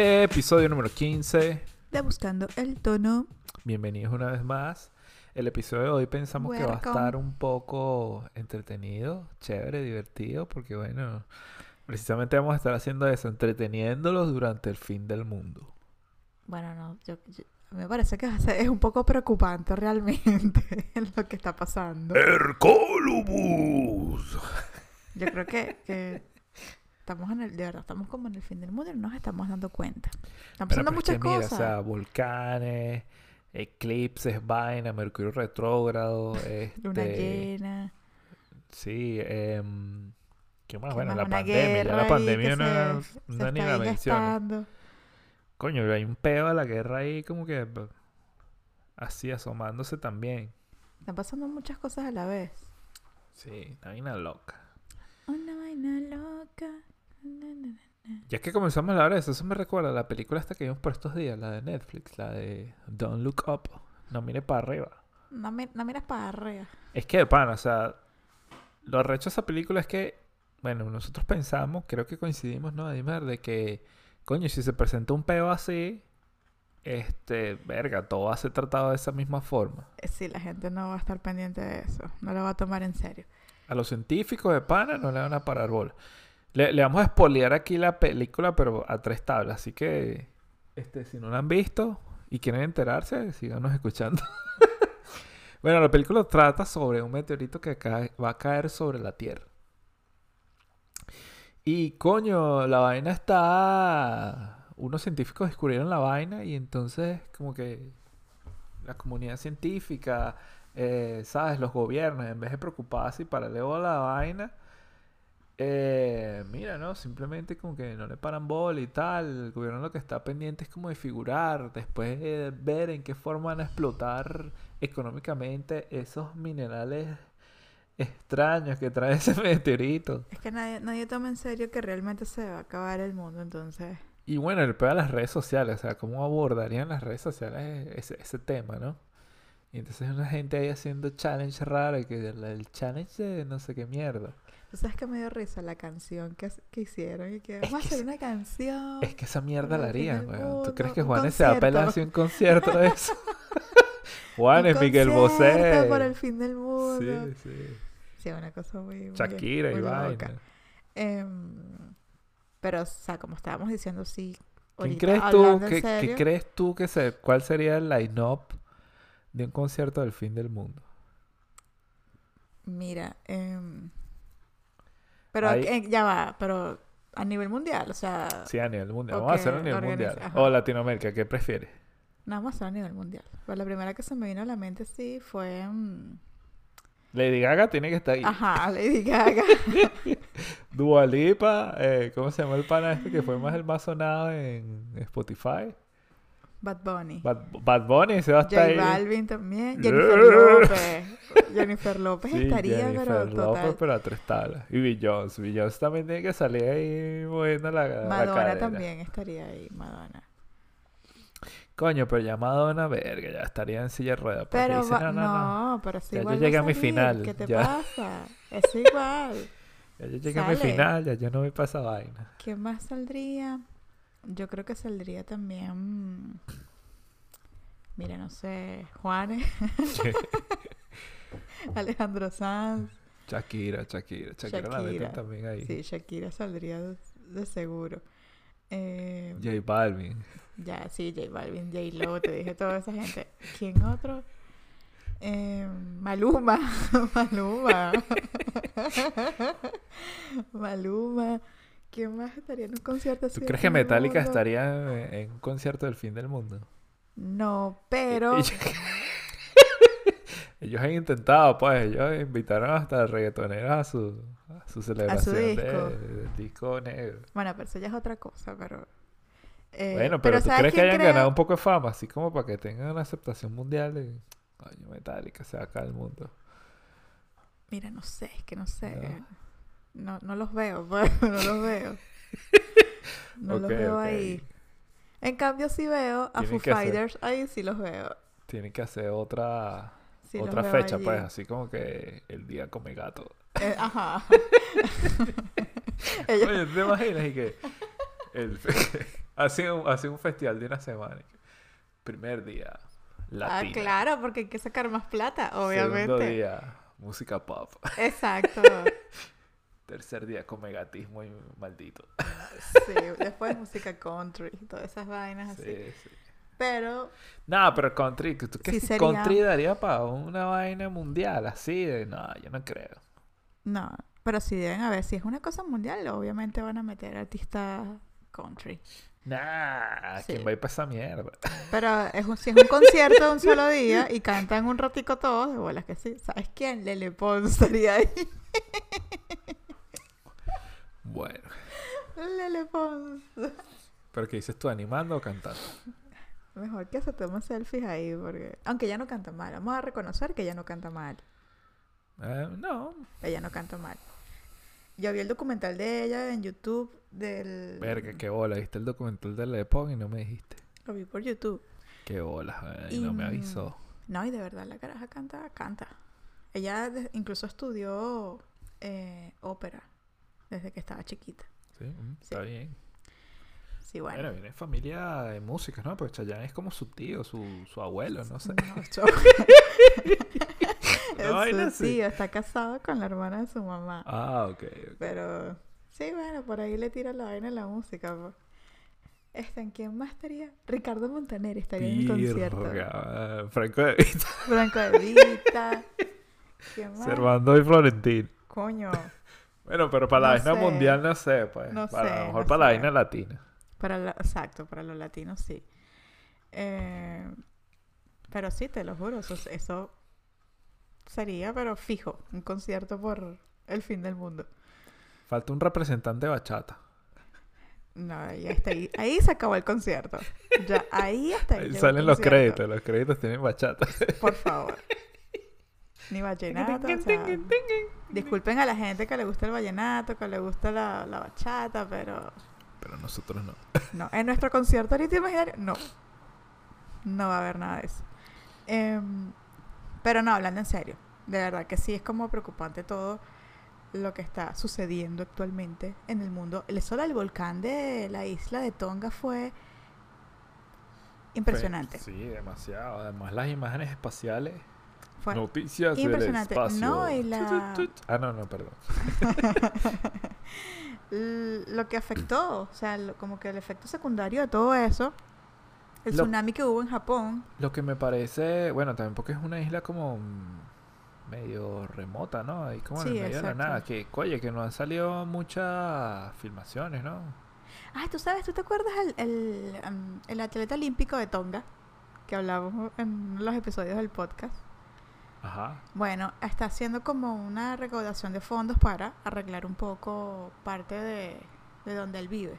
Episodio número 15. De Buscando el Tono. Bienvenidos una vez más. El episodio de hoy pensamos que va a Welcome. estar un poco entretenido, chévere, divertido, porque bueno, precisamente vamos a estar haciendo eso, entreteniéndolos durante el fin del mundo. Bueno, no, yo, yo- me parece que es un poco preocupante realmente lo que está pasando. ¡Hercolubus! Yo creo que, que estamos en el, de verdad, estamos como en el fin del mundo y no nos estamos dando cuenta. Están pasando muchas mira, cosas. o sea, volcanes, eclipses, vaina, Mercurio retrógrado, Luna este, llena. sí, em, ¿qué más? ¿qué Bueno, más? la Una pandemia, ya la pandemia que no, se- ni la gestando. Coño, hay un peo a la guerra ahí como que así asomándose también. Están pasando muchas cosas a la vez. Sí, una vaina loca. Una vaina loca. Ya que comenzamos a hablar de eso, eso me recuerda a la película esta que vimos por estos días, la de Netflix, la de Don't Look Up, no mire para arriba. No, mi- no miras para arriba. Es que, pan, o sea, lo recho de esa película es que, bueno, nosotros pensamos, creo que coincidimos, ¿no, Adimer? De que, coño, si se presenta un peo así, este, verga, todo va a ser tratado de esa misma forma. Eh, Sí, la gente no va a estar pendiente de eso. No lo va a tomar en serio. A los científicos de pana no le van a parar bola. Le, vamos a espolear aquí la película, pero a tres tablas. Así que, este, si no la han visto y quieren enterarse, síganos escuchando. bueno, la película trata sobre un meteorito que va a caer sobre la Tierra. Y coño, la vaina está... Unos científicos descubrieron la vaina y entonces como que la comunidad científica, eh, ¿sabes? Los gobiernos, en vez de preocuparse y paralelo a la vaina, eh, mira, ¿no? Simplemente como que no le paran bola y tal. El gobierno lo que está pendiente es como de figurar, después de ver en qué forma van a explotar económicamente esos minerales extraños que trae ese meteorito. Es que nadie, nadie toma en serio que realmente se va a acabar el mundo, entonces... Y bueno, el peor de las redes sociales, o sea, cómo abordarían las redes sociales ese, ese tema, ¿no? Y entonces una gente ahí haciendo challenge raro, y que el, el challenge de no sé qué mierda. ¿Tú sabes que me dio risa la canción que, que hicieron? Y que vamos a hacer una canción. Es que esa mierda la harían, weón. ¿Tú crees que Juanes se va a pelar concierto. así un concierto de eso? Juanes, Un Miguel Bosé. por el fin del mundo. Sí, sí. Sí, una cosa muy... muy- Shakira y muy vaina. loca. Em, pero, o sea, como estábamos diciendo, sí. ¿Quién crees tú qué crees tú que se, cuál sería el line-up de un concierto del fin del mundo? Mira, em, pero Ahí- eh, ya va, pero a nivel mundial, o sea, Sí, a nivel mundial. Vamos a hacerlo a nivel organiza- mundial. ajá. O Latinoamérica, ¿qué prefieres? no vamos a hacer a nivel mundial. Pues la primera que se me vino a la mente sí fue, mm, Lady Gaga tiene que estar ahí. ajá, Lady Gaga. Dua Lipa, eh, ¿cómo se llama el pana este que fue más el más sonado en Spotify? Bad Bunny. Bad, Bad Bunny se va a estar J ahí. Balvin también. Jennifer López. Jennifer López Sí, estaría, Jennifer pero López, total. pero a tres tablas. Y Beyoncé. Beyoncé también tiene que salir ahí moviendo la, la Madonna cadera. también estaría ahí, Madonna. Coño, pero ya Madonna, verga, ya estaría en silla de ruedas. Pero dice, no, no, no, no. pero sí Ya yo igual llegué a mi final, ¿Qué te ya. pasa? Es igual. Ya yo llegué a mi final, ya yo no voy para esa vaina. ¿Quién más saldría? Yo creo que saldría también. Mira, no sé, Juanes, Alejandro Sanz. Shakira, Shakira. Shakira la meten también ahí. Sí, Shakira saldría de, de seguro. Eh, J Balvin. ya, sí, J Balvin, J Lo, te dije toda esa gente. ¿Quién otro? Eh, Maluma, Maluma. Maluma. ¿Quién más estaría en un concierto así? ¿Tú del crees que del Metallica estaría en, en un concierto del fin del mundo? No, pero Ellos, ellos han intentado, pues, ellos invitaron hasta reggaetoneros a su, a su celebración de- disco. del disco negro. bueno, pero eso ya es otra cosa, pero eh, bueno, pero, ¿tú ¿sabes crees que hayan ganado un poco de fama? Así como para que tengan una aceptación mundial de... Coño, Metallica se va acá el mundo. Mira, no sé, es que no sé. No. No, no los veo, pues, no los veo. No los veo ahí. En cambio, sí veo a Foo hacer- Fighters, ahí sí los veo. Tienen que hacer otra, Sí otra fecha, allí. pues, así como que el día come gato. Eh, ajá. Ellos- Oye, ¿te imaginas? Y que el- Hace un, hace un festival de una semana. Primer día, Ah, claro, porque hay que sacar más plata, Segundo obviamente. día, música pop. Exacto. Tercer día, con megatismo y maldito. Sí, después música country todas esas vainas así. Sí, sí. Pero No, pero country, ¿tú Sí crees que sería- country daría para una vaina mundial así? De, no, yo no creo. no, pero sí deben haber, si es una cosa mundial, obviamente van a meter artistas country. Nah, Sí. ¿quién va a ir para esa mierda? Pero es un- si es un concierto de un solo día y cantan un ratico todos, de bolas que sí. ¿Sabes quién? Lele Pons estaría ahí. Bueno, Lele Pons. pero ¿qué dices tú, animando o cantando? Mejor que se tomen selfies ahí, porque... Aunque ella no canta mal. Vamos a reconocer que ella no canta mal. Eh, no, Ella no canta mal. Yo vi el documental de ella en YouTube del... verga, qué bola. ¿Viste el documental de Le Pon y no me dijiste? Lo vi por YouTube. Qué bola, eh, y no me avisó. No, y de verdad la caraja canta, canta. Ella incluso estudió eh, ópera desde que estaba chiquita. Sí, mm, sí. está bien. Sí, Bueno, bueno. viene familia de músicos, ¿no? Pues Chayanne es como su tío, su, su abuelo, no sé. No, yo- Su tío está casado con la hermana de su mamá. Ah, ok. ok. Pero sí, bueno, por ahí le tira la vaina en la música. po. Este, ¿en quién más estaría? Ricardo Montaner estaría en el concierto. Eh, Franco de Vita, Franco de Vita. ¿Quién más? Servando y Florentín. Coño. Bueno, pero para la No vaina mundial no sé, pues. No para, sé, a lo mejor no para la vaina latina. Para la- exacto, para los latinos sí. Eh, pero sí, te lo juro, eso, eso sería, pero fijo, un concierto por el fin del mundo. Falta un representante de bachata. No, ya está ahí. Ahí se acabó el concierto. Ya, ahí hasta ahí. Salen los concierto. créditos, los créditos tienen bachata. Por favor. Ni vallenato, o sea, disculpen a la gente que le gusta el vallenato, que le gusta la, la bachata, pero Pero nosotros no. no. En nuestro concierto ahorita imaginario, no. No va a haber nada de eso. Em, pero no, hablando en serio. De verdad que sí es como preocupante todo lo que está sucediendo actualmente en el mundo. El sol del volcán de la isla de Tonga fue impresionante. Sí, demasiado. Además, las imágenes espaciales. Fue Noticias del espacio. No, y la-. Ah, no, no, perdón. Lo que afectó, o sea, lo- como que el efecto secundario de todo eso, el Lo- tsunami que hubo en Japón, Lo que me parece, bueno, también porque es una isla como medio remota, ¿no? Ahí como en Sí, el medio de la exacto. nada. Que, oye, que no han salido muchas filmaciones, ¿no? Ah, tú sabes, ¿tú te acuerdas el, el, am, el atleta olímpico de Tonga? Que hablamos en los episodios del podcast. Ajá. Bueno, está haciendo como una recaudación de fondos para arreglar un poco parte de, de donde él vive.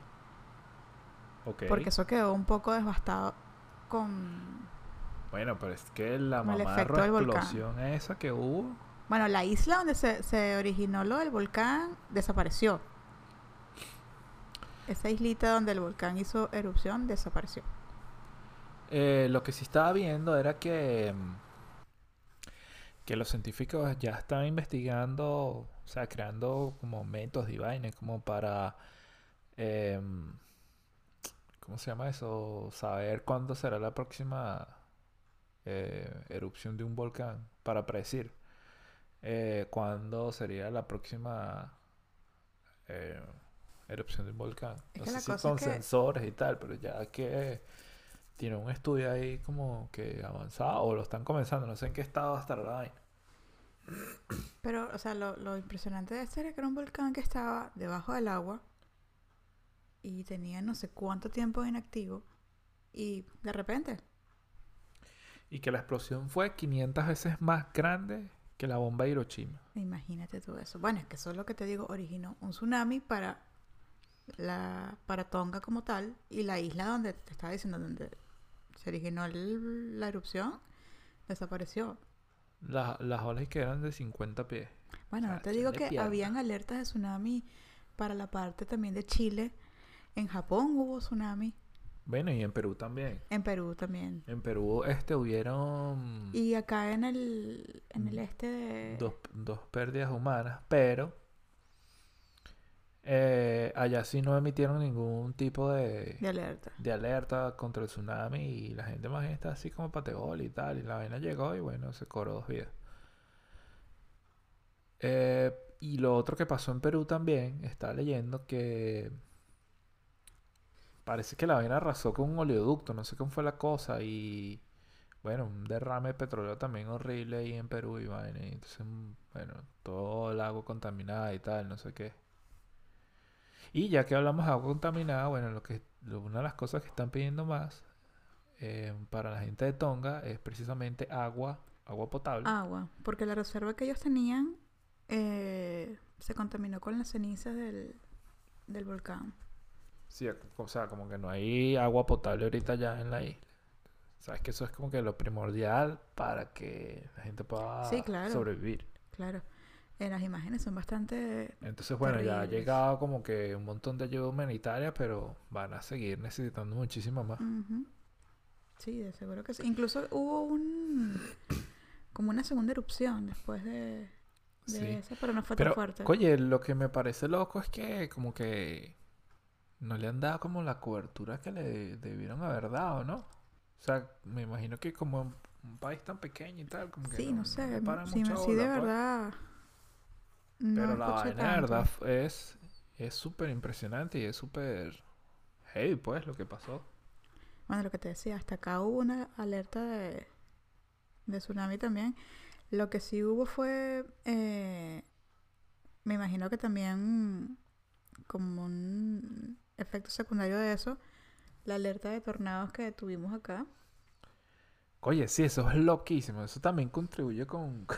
Ok. Porque eso quedó un poco devastado con... Bueno, pero es que la mamarra explosión esa que hubo. Bueno, la isla donde se, se originó lo del volcán desapareció. Esa islita donde el volcán hizo erupción desapareció. Eh, lo que sí estaba viendo era que, mm, que los científicos ya están investigando, o sea, creando como métodos y vainas como para, em, ¿cómo se llama eso? Saber cuándo será la próxima eh, erupción de un volcán, para predecir eh, cuándo sería la próxima eh, erupción de un volcán. Es No sé si con que- sensores y tal, pero ya que tiene un estudio ahí como que avanzado o lo están comenzando, no sé en qué estado va a estar la vaina. Pero, o sea, lo, lo impresionante de este era que era un volcán que estaba debajo del agua y tenía no sé cuánto tiempo inactivo y de repente, Y que la explosión fue 500 veces más grande que la bomba de Hiroshima. imagínate todo eso. Bueno, es que eso es lo que te digo, originó un tsunami para la para Tonga como tal y la isla donde te estaba diciendo donde se originó el- la erupción desapareció. La- las olas que eran de 50 pies. Bueno, sea, no te digo que pierna. habían alertas de tsunami para la parte también de Chile. En Japón hubo tsunami, Bueno, y en Perú también. en Perú también. En Perú este hubieron Y acá en el, en el Mm, este de... dos, dos pérdidas humanas, pero Eh, allá sí no emitieron ningún tipo de, De alerta. de alerta contra el tsunami y la gente más bien está así como pategol y tal. Y la vaina llegó y bueno, se cobró dos vidas. Eh, y lo otro que pasó en Perú también, estaba leyendo que parece que la vaina arrasó con un oleoducto, no sé cómo fue la cosa y bueno, un derrame de petróleo también horrible ahí en Perú y vaina. y entonces, mm, bueno, todo el agua contaminada y tal, no sé qué. Y ya que hablamos de agua contaminada, bueno, lo que, lo- una de las cosas que están pidiendo más eh, para la gente de Tonga es precisamente agua, agua potable. Agua. Porque la reserva que ellos tenían eh, se contaminó con las cenizas del, del volcán. Sí, o sea, como que no hay agua potable ahorita ya en la isla. Sabes que eso es como que lo primordial para que la gente pueda Sí, claro. sobrevivir. Claro. En las imágenes son bastante... Entonces, bueno, ya ha llegado como que un montón de ayuda humanitaria, pero van a seguir necesitando muchísimo más. Sí, de seguro que sí. Incluso hubo un... como una segunda erupción después de, de Sí. esa, pero no fue Pero, tan fuerte. oye, lo que me parece loco es que como que no le han dado como la cobertura que le debieron haber dado, ¿no? O sea, me imagino que como un país tan pequeño y tal, como que Sí, no, sé. paran sí, sí, de pues. No Pero la vaina tanto. verdad es es súper impresionante y es súper heavy, pues, lo que pasó. Bueno, lo que te decía, hasta acá hubo una alerta de, de tsunami también. Lo que sí hubo fue, eh, me imagino que también como un efecto secundario de eso, la alerta de tornados que tuvimos acá. Oye, sí, eso es loquísimo. Eso también contribuye con, con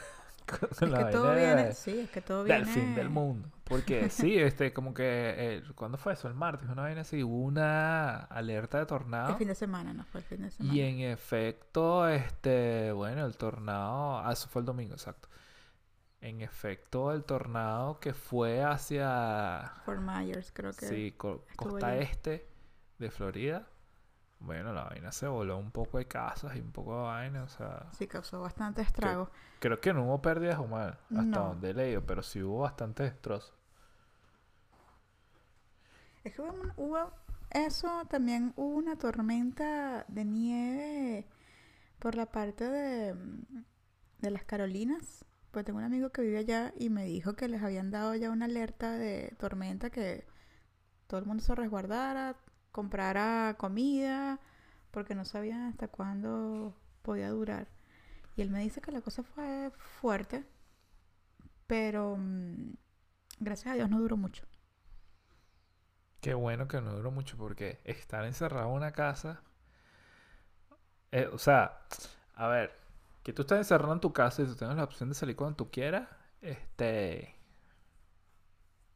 Es la que todo vaina de- viene, sí, es que todo del viene... fin del mundo. Porque sí, este, como que, eh, ¿cuándo fue eso? El martes, una vaina así, hubo una alerta de El tornado. fin de semana, no fue el fin de semana. Y en efecto, este, bueno, el tornado, ah, eso fue el domingo, exacto. En efecto, el tornado que fue hacia, Fort Myers, creo que. sí, co- costa allí. este de Florida, bueno, la vaina se voló un poco de casas y un poco de vaina, o sea, Sí, causó bastante estrago. creo que no hubo pérdidas humanas, hasta No. donde he leído, pero sí hubo bastante destrozos. Es que hubo, hubo eso, también hubo una tormenta de nieve por la parte de, de las Carolinas. Pues tengo un amigo que vive allá y me dijo que les habían dado ya una alerta de tormenta que todo el mundo se resguardara, comprara comida, porque no sabían hasta cuándo podía durar. Y él me dice que la cosa fue fuerte, pero mm, gracias a Dios no duró mucho. Qué bueno que no duró mucho porque estar encerrado en una casa. eh, o sea, a ver, que tú estés encerrado en tu casa y tú tengas la opción de salir cuando tú quieras, este.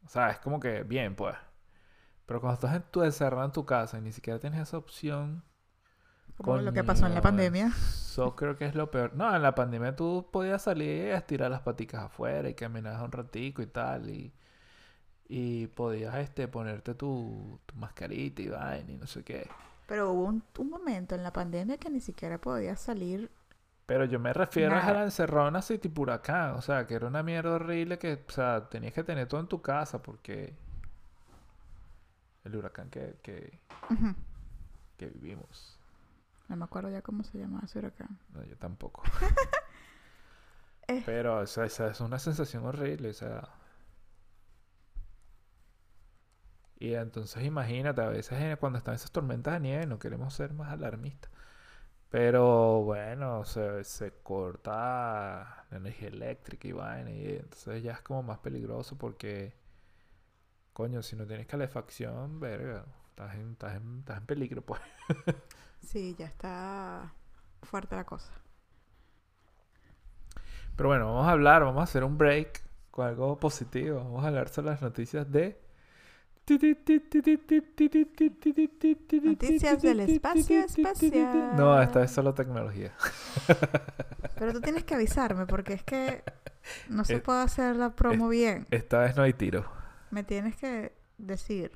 O sea, es como que bien, pues. Pero cuando estás en tu, encerrado en tu casa y ni siquiera tienes esa opción. Como lo que pasó en la pandemia. Eso creo que es lo peor. No, en la pandemia tú podías salir a estirar las paticas afuera y caminar un ratico y tal. Y, y podías este, ponerte tu, tu mascarita y vaina y no sé qué. Pero hubo un, un momento en la pandemia que ni siquiera podía salir. Pero yo me refiero a la encerrona así tipo huracán. O sea, que era una mierda horrible que, o sea, tenías que tener todo en tu casa porque el huracán que, que, que vivimos. No me acuerdo ya cómo se llamaba ese huracán. No, yo tampoco. Eh. Pero o sea, esa es una sensación horrible, o sea. Y entonces imagínate, a veces cuando están esas tormentas de nieve no queremos ser más alarmistas. Pero bueno, se, se corta la energía eléctrica y vaina, y entonces ya es como más peligroso porque, coño, si no tienes calefacción, verga, estás en, estás en, estás en peligro, pues. Sí, ya está fuerte la cosa. Pero bueno, vamos a hablar, vamos a hacer un break con algo positivo. Vamos a hablar sobre las noticias de... Noticias del espacio espacial. No, esta vez solo tecnología. Pero tú tienes que avisarme porque es que no se Eh, puede hacer la promo bien. Esta vez no hay tiro. Me tienes que decir.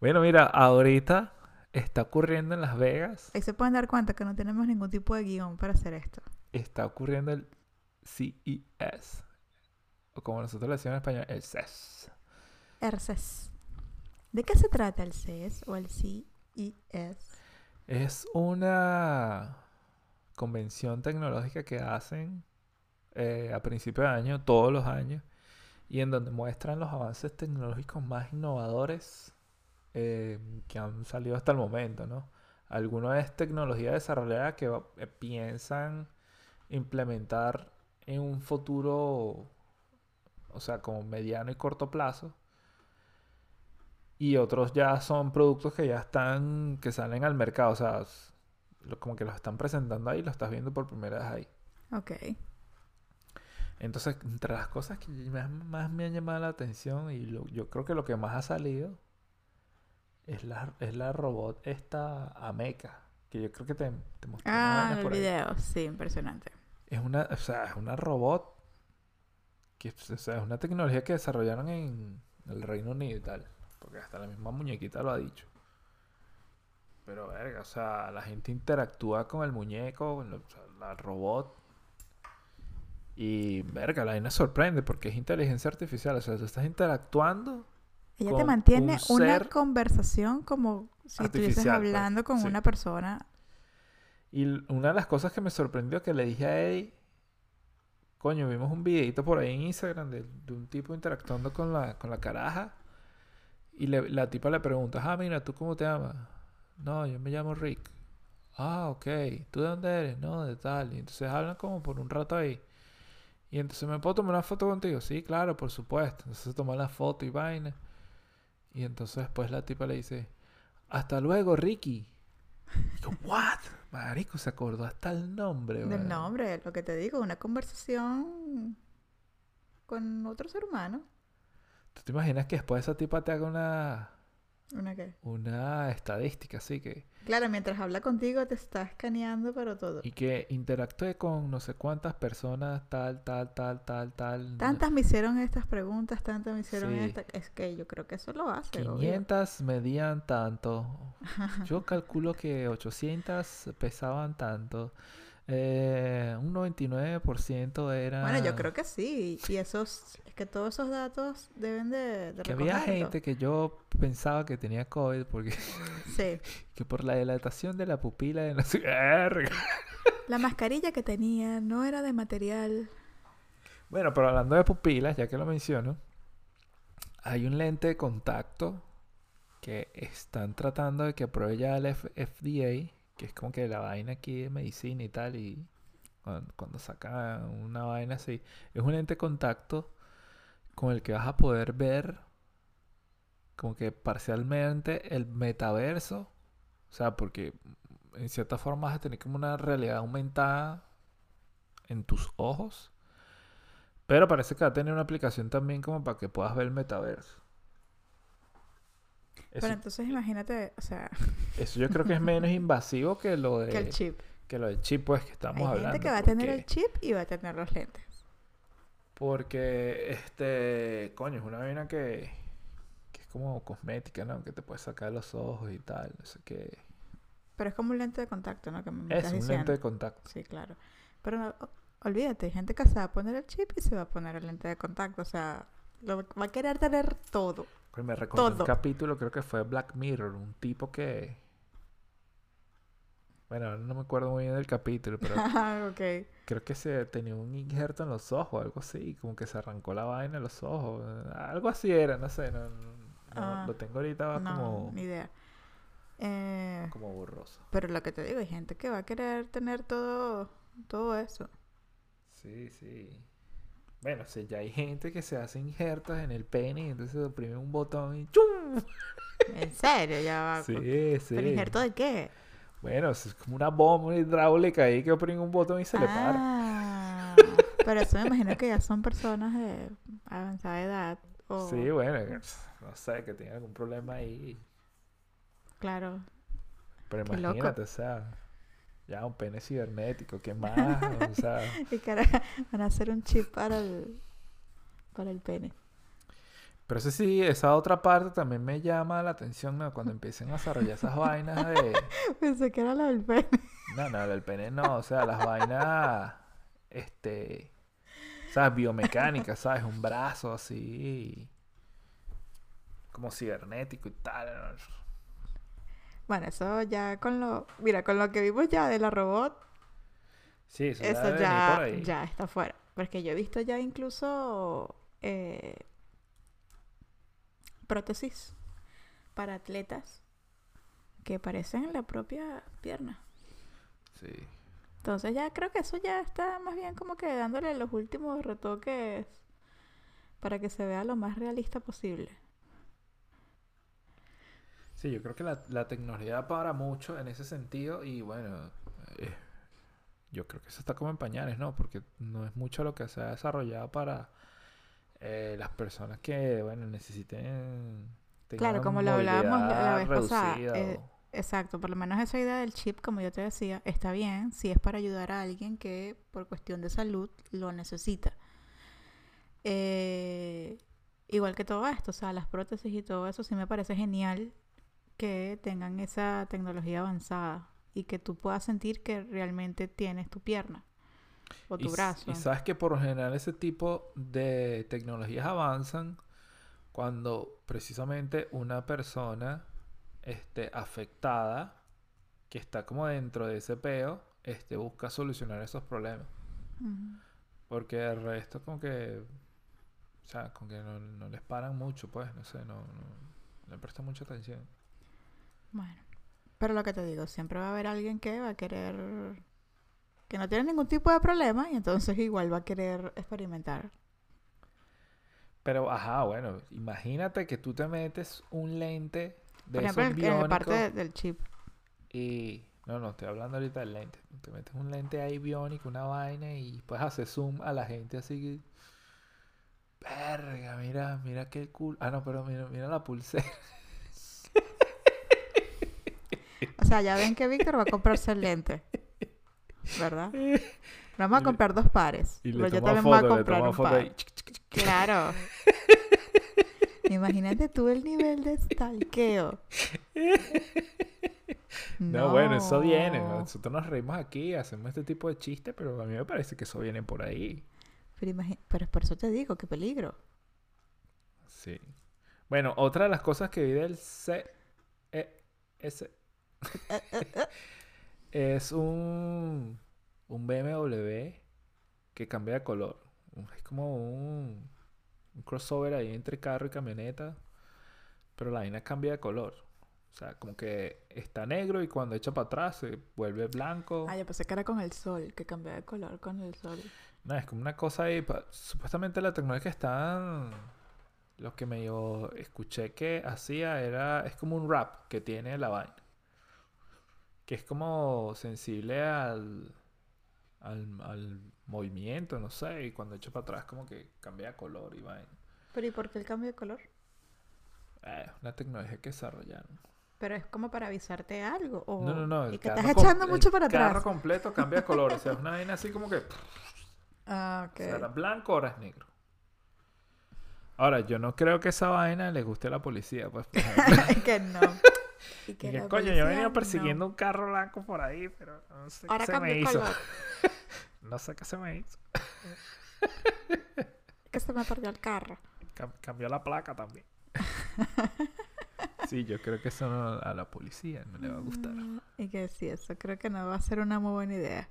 Bueno, mira, ahorita está ocurriendo en Las Vegas, Ahí se pueden dar cuenta que no tenemos ningún tipo de guion para hacer esto. está ocurriendo el CES. O como nosotros le decimos en español, el CES. el CES. ¿De qué se trata el CES o el CES? Es una convención tecnológica que hacen eh, a principio de año, todos los años, y en donde muestran los avances tecnológicos más innovadores eh, que han salido hasta el momento, ¿no? Alguno es tecnología desarrollada que eh, piensan implementar en un futuro, o sea, como mediano y corto plazo. Y otros ya son productos que ya están, que salen al mercado, o sea, como que los están presentando ahí, lo estás viendo por primera vez ahí. Ok. Entonces, entre las cosas que más, me han llamado la atención y yo creo que lo que más ha salido es la, es la robot esta Ameca, que yo creo que te, te mostré. Ah, el video, sí, impresionante. Es una, o sea, es una robot que o sea, es una tecnología que desarrollaron en el Reino Unido y tal, porque hasta la misma muñequita lo ha dicho. Pero verga, o sea, la gente interactúa con el muñeco, con la robot. Y verga, la vaina sorprende porque es inteligencia artificial. O sea, tú estás interactuando ella te mantiene una conversación como si estuvieses pues, hablando con una persona. Y una de las cosas que me sorprendió que le dije a Eddie, coño, vimos un videito por ahí en Instagram de, un tipo interactuando con la, con la caraja. Y la tipa le pregunta, ah, mira, ¿tú cómo te llamas? No, yo me llamo Rick. Ah, ok. ¿Tú de dónde eres? No, de tal. Y entonces hablan como por un rato ahí. Y entonces, ¿me puedo tomar una foto contigo? Sí, claro, por supuesto. Entonces toma la foto y vaina. Y entonces después la tipa le dice, hasta luego, Ricky. Y yo, ¿what? Marico, se acordó hasta el nombre. Del nombre, lo que te digo, una conversación con otro ser humano. ¿Tú te imaginas que después esa tipa te haga una ¿Una qué? Una estadística, así que... Claro, mientras habla contigo te está escaneando, pero todo. Y que interactúe con no sé cuántas personas, tal, tal, tal, tal, tal. Tantas me hicieron estas preguntas, tantas me hicieron estas... Es que yo creo que eso lo hace. 500 medían tanto. Yo calculo que 800 pesaban tanto. Eh, un 99% era... Bueno, yo creo que sí. Y esos, es que todos esos datos deben de... que había gente que yo pensaba que tenía COVID porque... Sí. que por la dilatación de la pupila de sé... la mascarilla que tenía no era de material... Bueno, pero hablando de pupilas, ya que lo menciono, hay un lente de contacto que están tratando de que apruebe ya el FDA que es como que la vaina aquí de medicina y tal, y cuando, saca una vaina así, es un ente de contacto con el que vas a poder ver como que parcialmente el metaverso, o sea, porque en cierta forma vas a tener como una realidad aumentada en tus ojos, pero parece que va a tener una aplicación también como para que puedas ver el metaverso. Pero entonces imagínate, o sea... Eso yo creo que es menos invasivo que lo de... Que el chip. Que lo del chip, pues, que estamos Hay hablando. gente que va a tener el chip y va a tener los lentes. Porque, este... Coño, es una vaina que... Que es como cosmética, ¿no? Que te puedes sacar los ojos y tal, no sé qué. Pero es como un lente de contacto, ¿no? Que me es un lente de contacto. Sí, claro. Pero no, olvídate, hay gente que se va a poner el chip y se va a poner el lente de contacto. O sea, lo, va a querer tener todo. Pues me recuerdo un capítulo, creo que fue Black Mirror, un tipo que... Bueno, no me acuerdo muy bien del capítulo, pero ah, okay. creo que se tenía un injerto en los ojos, algo así, como que se arrancó la vaina en los ojos, algo así era, no sé, no, ah, lo tengo ahorita no, como... Ni idea. Eh, como borroso. Pero lo que te digo, hay gente que va a querer tener todo, todo eso. Sí, sí. Bueno, si ya hay gente que se hace injertos en el pene y entonces oprime un botón y ¡chum! ¿En serio? Ya va. Sí, sí. ¿Pero injerto de qué? Bueno, es como una bomba hidráulica ahí que oprime un botón y se le para. Ah, pero eso me imagino que ya son personas de avanzada edad. O... Sí, bueno, no sé, que tienen algún problema ahí. Claro. Pero imagínate, o sea. Ya, un pene cibernético, ¿qué más? o sea... y cara, van a hacer un chip para el, para el pene. Pero eso sí, esa otra parte también me llama la atención ¿no? cuando empiecen a desarrollar esas vainas de... Pensé que era la del pene. No, no, del pene no, o sea, las vainas, este, sea, biomecánicas, ¿sabes? Un brazo así. como cibernético y tal. ¿no? Bueno, eso ya con lo... Mira, con lo que vimos ya de la robot, Sí, eso, ya eso ya, ahí. ya está fuera. Porque yo he visto ya incluso eh, prótesis para atletas que parecen la propia pierna. Sí. Entonces ya creo que eso ya está más bien como que dándole los últimos retoques para que se vea lo más realista posible. Sí, yo creo que la, la tecnología para mucho en ese sentido y bueno, eh, yo creo que eso está como en pañales, ¿no? Porque no es mucho lo que se ha desarrollado para eh, las personas que, bueno, necesiten... Claro, como lo hablábamos la- vez pasada, eh, o- Exacto, por lo menos esa idea del chip, como yo te decía, está bien si es para ayudar a alguien que por cuestión de salud lo necesita. Eh, igual que todo esto, o sea, las prótesis y todo eso, sí me parece genial que tengan esa tecnología avanzada y que tú puedas sentir que realmente tienes tu pierna o Y tu s- brazo. Y sabes que por lo general ese tipo de tecnologías avanzan cuando precisamente una persona este, afectada que está como dentro de ese peo este, busca solucionar esos problemas. Porque el resto como que... O sea, como que no, no les paran mucho, pues, no sé, no, no le prestan mucha atención. Bueno, pero lo que te digo, siempre va a haber alguien que va a querer, que no tiene ningún tipo de problema y entonces igual va a querer experimentar. Pero, ajá, bueno, imagínate que tú te metes un lente de Por ejemplo, esos en, la parte del chip. Y no, no, estoy hablando ahorita del lente. Te metes un lente ahí biónico, una vaina y puedes hacer zoom a la gente así que... Verga, mira, mira qué cool. Ah, no, pero mira, mira la pulsera. O sea, ya ven que Víctor va a comprarse el lente. ¿Verdad? Vamos a comprar dos pares. Y pero yo también voy a comprar un par. Claro. Imagínate tú el nivel de stalkeo. No, bueno, eso viene. No. Nosotros nos reímos aquí, hacemos este tipo de chistes, pero a mí me parece que eso viene por ahí. Pero, pero por eso te digo, qué peligro. Sí. Bueno, otra de las cosas que vi del C... E- S... es un, un BMW que cambia de color. Es como un, un crossover ahí entre carro y camioneta, pero la vaina cambia de color. O sea, como que está negro y cuando echa para atrás se vuelve blanco. Ah, yo pensé que era con el sol, que cambia de color con el sol. No, es como una cosa ahí. pa- Supuestamente la tecnología que están. Lo que me yo escuché que hacía era. Es como un rap que tiene la vaina. Que es como sensible al. Al, al movimiento, no sé. Y cuando echo para atrás, como que cambia de color y vaina. Pero ¿y por qué el cambio de color? Eh, una tecnología que desarrollaron. Pero es como para avisarte algo. O... No, no, no. Y el que carro estás echando el mucho para carro atrás. completo cambia de color. O sea, es una vaina así como que. Ah, ok. O sea, era blanco, ahora es negro. Ahora, yo no creo que esa vaina le guste a la policía, pues. por ejemplo. Es que no. Y Y que que, la coño, yo venía no. persiguiendo un carro blanco por ahí, pero no sé Ahora qué se me hizo. No sé qué se me hizo. Que se me perdió el carro. Cam- cambió la placa también. sí, yo creo que eso no- a la policía no le va a gustar. Mm, Y que sí, eso creo que no va a ser una muy buena idea.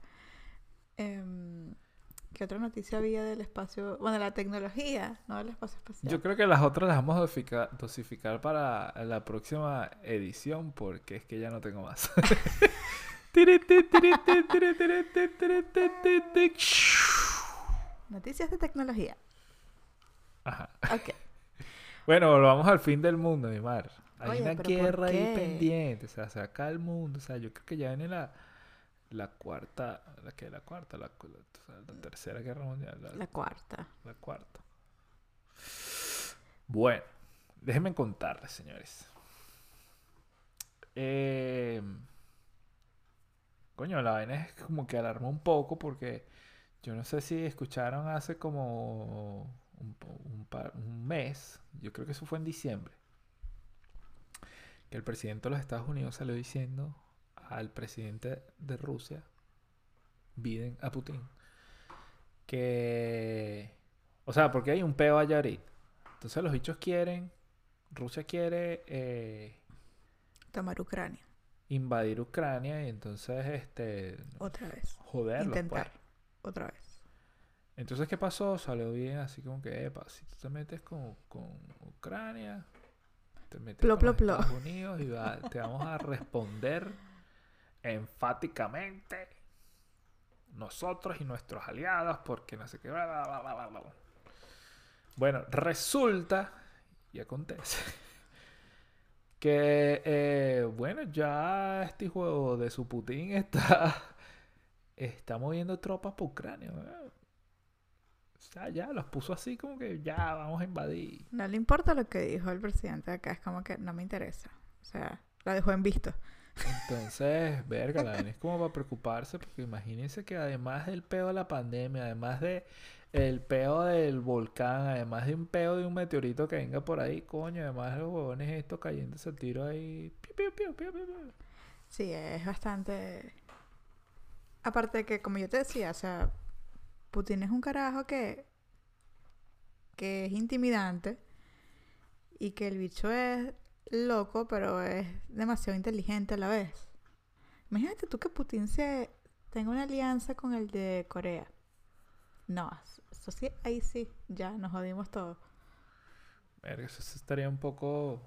Em, ¿Qué otra noticia había del espacio? Bueno, la tecnología, no del espacio espacial. Yo creo que las otras las vamos a dosificar, para la próxima edición porque es que ya no tengo más. Noticias de tecnología. Ajá. Ok. Bueno, volvamos al fin del mundo, mi mar. Hay Oye, una pero ¿por guerra ahí pendiente, o sea, se acaba el mundo, o sea, yo creo que ya viene la, la cuarta, la que la cuarta, la, tercera guerra mundial, la, La cuarta. la cuarta. Bueno, déjenme contarles, señores. Eh, coño, la vaina es como que alarmó un poco porque yo no sé si escucharon hace como un, po- un par- un mes, yo creo que eso fue en diciembre, que el presidente de los Estados Unidos salió diciendo al presidente de Rusia, Biden, a Putin, que... O sea, porque hay un peo allá ahorita. Entonces los bichos quieren Rusia quiere eh, Tomar Ucrania. invadir Ucrania y entonces este Otra vez. joderlos, pues. Intentar. Otra vez. Entonces, ¿qué pasó? Salió bien, así como que, epa, si tú te metes con, con Ucrania, te metes Plo, con plo, los plo. Estados Unidos y va- te vamos a responder enfáticamente nosotros y nuestros aliados porque no sé qué. bla, bla, bla. Bueno, resulta y acontece que, eh, bueno, ya este juego de su Putin está, está moviendo tropas para Ucrania. O sea, ya los puso así como que ya vamos a invadir. No le importa lo que dijo el presidente de acá. Es como que no me interesa. O sea, la dejó en visto. Entonces, verga, la es como para preocuparse, porque imagínense que además del peo de la pandemia, además de el peo del volcán, además de un peo de un meteorito que venga por ahí, coño, además de los huevones estos cayéndose el tiro ahí. Sí, es bastante... Aparte de que, como yo te decía, o sea, Putin es un carajo que, que es intimidante y que el bicho es loco, pero es demasiado inteligente a la vez. Imagínate tú que Putin se tenga una alianza con el de Corea. No, eso sí, ahí sí, ya nos jodimos todo. Verga, eso estaría un poco.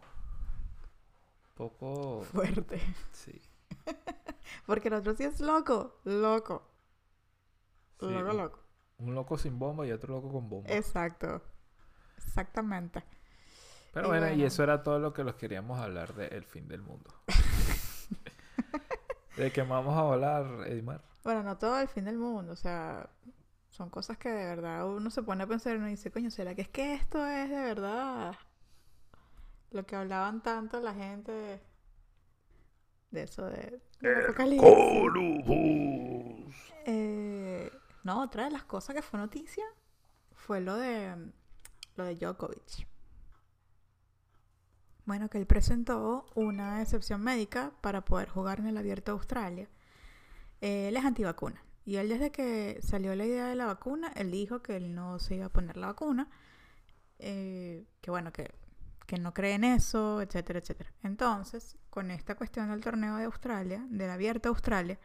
poco. Fuerte. Sí. Porque el otro sí es loco, loco, sí, loco, loco. Un loco sin bomba y otro loco con bomba. Exacto. Exactamente. Pero y bueno, y eso era todo lo que los queríamos hablar del fin del mundo. ¿De qué vamos a hablar, Edmar? Bueno, no todo el fin del mundo, o sea, son cosas que de verdad uno se pone a pensar y uno dice, coño, ¿será que es que esto es de verdad lo que hablaban tanto la gente de eso de, apocalipsis? Eh, no, otra de las cosas que fue noticia fue lo de lo de Djokovic. Bueno, que él presentó una excepción médica para poder jugar en el Abierto de Australia. Eh, él es antivacuna. Y él desde que salió la idea de la vacuna, él dijo que él no se iba a poner la vacuna. eh, que bueno, que, que no cree en eso, etcétera, etcétera. Entonces, con esta cuestión del torneo de Australia, del Abierto de Australia,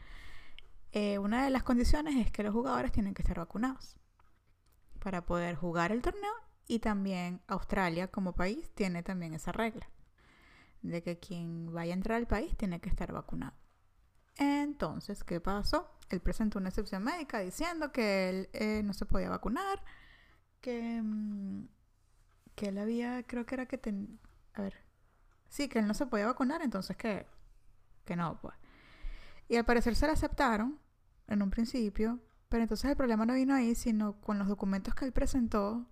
eh, una de las condiciones es que los jugadores tienen que estar vacunados para poder jugar el torneo y también Australia como país tiene también esa regla de que quien vaya a entrar al país tiene que estar vacunado. Entonces, ¿qué pasó? Él presentó una excepción médica diciendo que él eh, no se podía vacunar, que, mm, que él había, creo que era que, ten- a ver, sí, que él no se podía vacunar, entonces que, que no, pues. Y al parecer se le aceptaron en un principio, pero entonces el problema no vino ahí, sino con los documentos que él presentó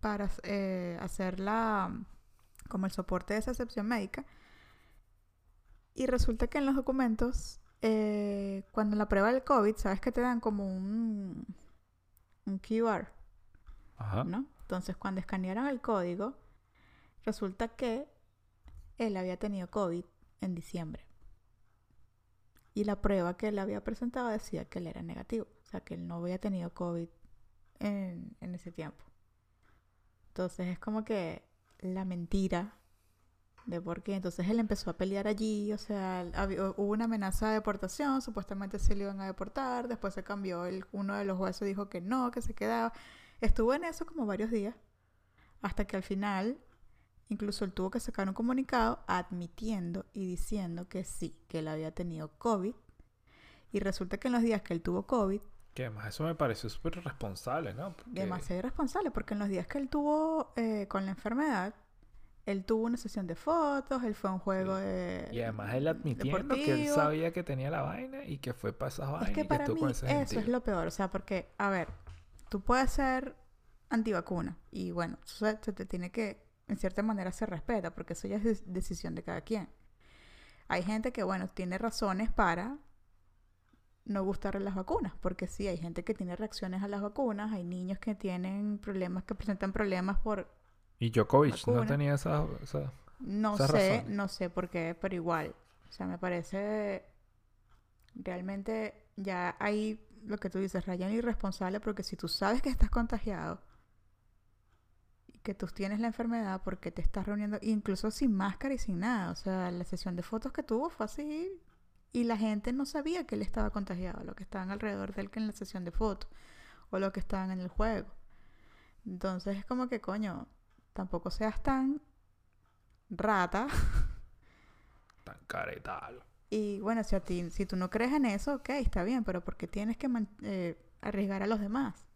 para eh, hacer la, como el soporte de esa excepción médica. Y resulta que en los documentos, eh, cuando la prueba del COVID, sabes que te dan como un, un QR, Ajá. ¿no? Entonces, cuando escanearon el código, resulta que él había tenido COVID en diciembre. Y la prueba que él había presentado decía que él era negativo. O sea, que él no había tenido COVID en, en ese tiempo. Entonces, es como que la mentira de por qué. Entonces, él empezó a pelear allí. O sea, hubo una amenaza de deportación. Supuestamente se le iban a deportar. Después se cambió. El, uno de los jueces dijo que no, que se quedaba. Estuvo en eso como varios días. Hasta que al final, incluso él tuvo que sacar un comunicado admitiendo y diciendo que sí, que él había tenido COVID. Y resulta que en los días que él tuvo COVID, Que además eso me pareció súper irresponsable, ¿no? Porque- demasiado irresponsable, porque en los días que él tuvo eh, con la enfermedad, él tuvo una sesión de fotos, él fue a un juego Sí. de. Y además él admitiendo que él deportivo. sabía que tenía la vaina y que fue para esas vainas Es que y que para estuvo mí eso es lo peor, o sea, porque, a ver, tú puedes ser antivacuna y bueno, eso se, te tiene que, en cierta manera, se respeta, porque eso ya es decisión de cada quien. Hay gente que, bueno, tiene razones para no gustarle las vacunas, porque sí, hay gente que tiene reacciones a las vacunas, hay niños que tienen problemas, que presentan problemas por, Y Djokovic no tenía esa... esa- no sé, no sé por qué, pero igual. O sea, me parece realmente ya hay lo que tú dices, Ryan irresponsable, porque si tú sabes que estás contagiado, que tú tienes la enfermedad porque te estás reuniendo, incluso sin máscara y sin nada. O sea, la sesión de fotos que tuvo fue así y la gente no sabía que él estaba contagiado, lo que estaban alrededor de él que en la sesión de fotos o lo que estaban en el juego. Entonces es como que, coño, tampoco seas tan rata. Tan caretal. Y bueno, si a ti, si tú no crees en eso, ok, está bien, pero ¿por qué tienes que eh, arriesgar a los demás?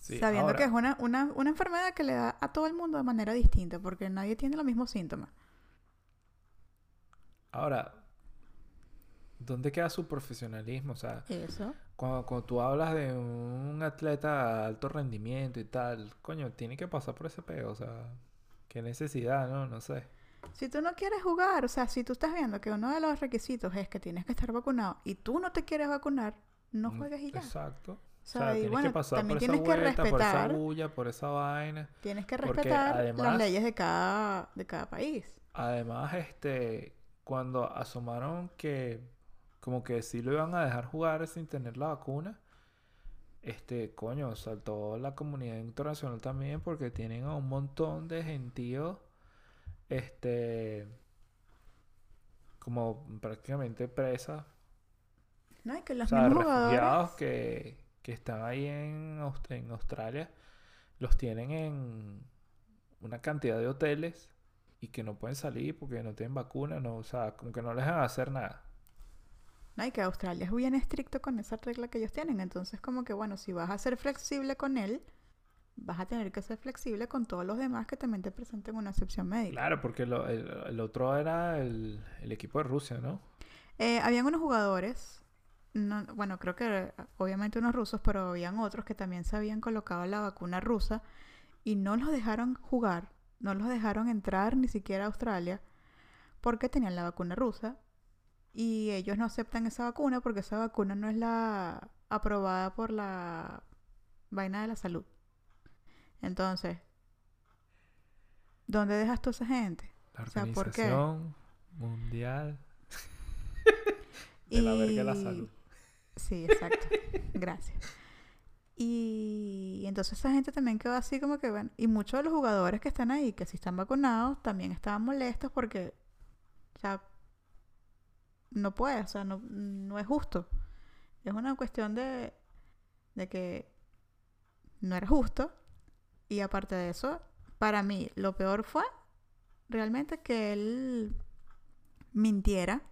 Sí, Sabiendo ahora- que es una, una, una enfermedad que le da a todo el mundo de manera distinta, porque nadie tiene los mismos síntomas. Ahora, ¿dónde queda su profesionalismo? O sea, Eso. cuando, cuando tú hablas de un atleta de alto rendimiento y tal, coño, tiene que pasar por ese peo, o sea, qué necesidad, ¿no? No sé. Si tú no quieres jugar, o sea, si tú estás viendo que uno de los requisitos es que tienes que estar vacunado y tú no te quieres vacunar, no Mm, juegues y ya. Exacto. O O sea, y tienes bueno, que pasar también por esa tienes que vuelta, por esa respetar, bulla, por esa vaina. tienes que respetar además- las leyes de cada, de cada país. Además, este, cuando asomaron que como que sí lo iban a dejar jugar sin tener la vacuna, este, coño, saltó la comunidad internacional también porque tienen a un montón de gentíos, este, como prácticamente presas, No, o los sea, jugadores. refugiados que, que están ahí en Australia, los tienen en una cantidad de hoteles y que no pueden salir porque no tienen vacuna, no, o sea, como que no les dejan hacer nada. No, y que Australia es bien estricto con esa regla que ellos tienen. Entonces, como que bueno, si vas a ser flexible con él, vas a tener que ser flexible con todos los demás que también te presenten una excepción médica. Claro, porque lo- el, el otro era el, el equipo de Rusia, ¿no? Eh, habían unos jugadores, no- bueno, creo que obviamente unos rusos, pero habían otros que también se habían colocado la vacuna rusa y no los dejaron jugar, no los dejaron entrar ni siquiera a Australia porque tenían la vacuna rusa y ellos no aceptan esa vacuna porque esa vacuna no es la aprobada por la vaina de la salud. Entonces, ¿dónde dejas tú a esa gente? La O sea, ¿por qué? Organización Mundial de la verga de la salud. Sí, exacto. Gracias. Y entonces esa gente también quedó así como que, bueno, y muchos de los jugadores que están ahí, que sí están vacunados, también estaban molestos porque, o sea, no puede, o sea, no, no es justo. Es una cuestión de, de que no era justo. Y aparte de eso, para mí, lo peor fue realmente que él mintiera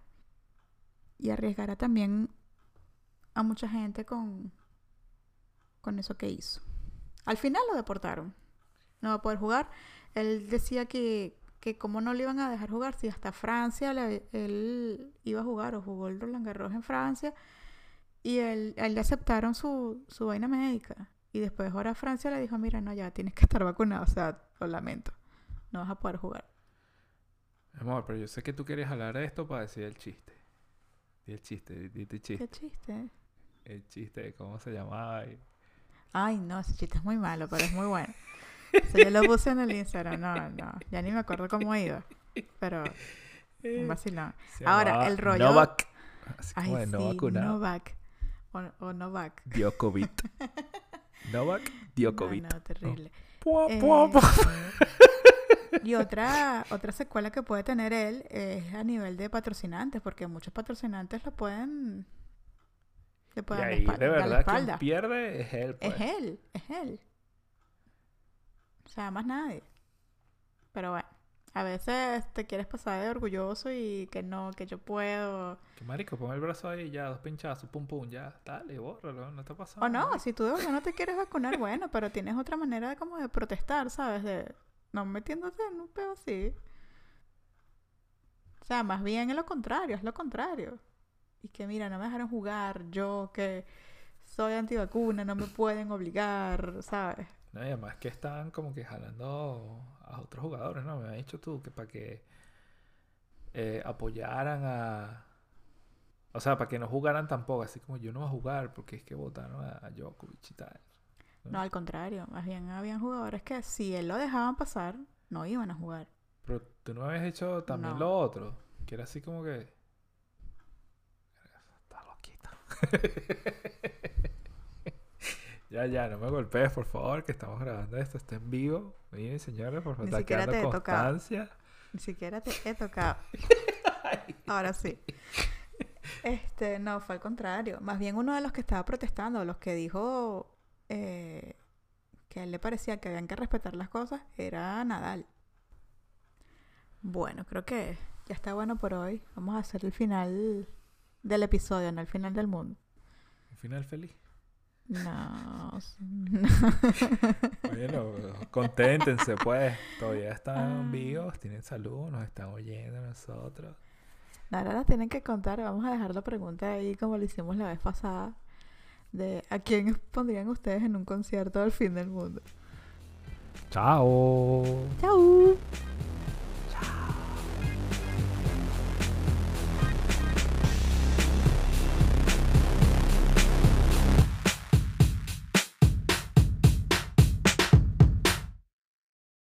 y arriesgara también a mucha gente con, con eso que hizo. Al final lo deportaron. No va a poder jugar. Él decía que, que como no le iban a dejar jugar, si hasta Francia le- él iba a jugar o jugó el Roland Garros en Francia y él, a él le aceptaron su, su vaina médica. Y después ahora Francia le dijo, mira, no, ya tienes que estar vacunado. O sea, lo lamento. No vas a poder jugar. Amor, pero yo sé que tú querías hablar de esto para decir el chiste. Di el chiste, di, tu chiste. Qué chiste. El chiste de cómo se llamaba. y- Ay, no, ese chiste es muy malo, pero es muy bueno. Eso yo lo puse en el Instagram. No, no, ya ni me acuerdo cómo iba. Pero un vacilón. Se Ahora, el rollo- Novak. Así Ay, como de no sí, vacunado. Novak. O, o Novak. Dio COVID. Novak dio No, COVID. no, terrible. Pua, Eh, y otra, otra secuela que puede tener él es a nivel de patrocinantes, porque muchos patrocinantes lo pueden... Le Y la ahí espal- de dar la verdad quien pierde es él. pues. Es él, es él. O sea, más nadie. Pero bueno, a veces te quieres pasar de orgulloso y que no, que yo puedo. Que marico, pon el brazo ahí, ya, dos pinchazos, pum pum, ya, dale, bórralo, no está pasando. O no, nada. si tú de verdad no te quieres vacunar, bueno, pero tienes otra manera de como de protestar, ¿sabes? De no metiéndote en un pedo así. O sea, más bien es lo contrario, es lo contrario. Y que mira, no me dejaron jugar, yo que soy antivacuna, no me pueden obligar, ¿sabes? No, y además que están como que jalando a otros jugadores, ¿no? Me has dicho tú que para que eh, apoyaran a... O sea, para que no jugaran tampoco, así como yo no voy a jugar porque es que votaron a, Djokovic y tal. No, al contrario, más bien habían jugadores que si él lo dejaban pasar, no iban a jugar. Pero tú no habías hecho también No. lo otro, que era así como que... Está loquito. Ya, ya, no me golpees, por favor, que estamos grabando esto, está en vivo. Miren, señores, por favor, Ni siquiera te he tocado. Ni siquiera te he tocado. Ahora sí. Este, no, fue al contrario. Más bien uno de los que estaba protestando, los que dijo eh, que a él le parecía que habían que respetar las cosas, era Nadal. Bueno, creo que ya está bueno por hoy. Vamos a hacer el final del episodio, no el final del mundo. Final feliz. No. Bueno, conténtense, pues. Todavía Ah. están vivos, tienen salud, nos están oyendo a nosotros. Ahora nos tienen que contar. Vamos a dejar la pregunta ahí como lo hicimos la vez pasada. De a quién pondrían ustedes en un concierto del fin del mundo. Chao. ¡Chao!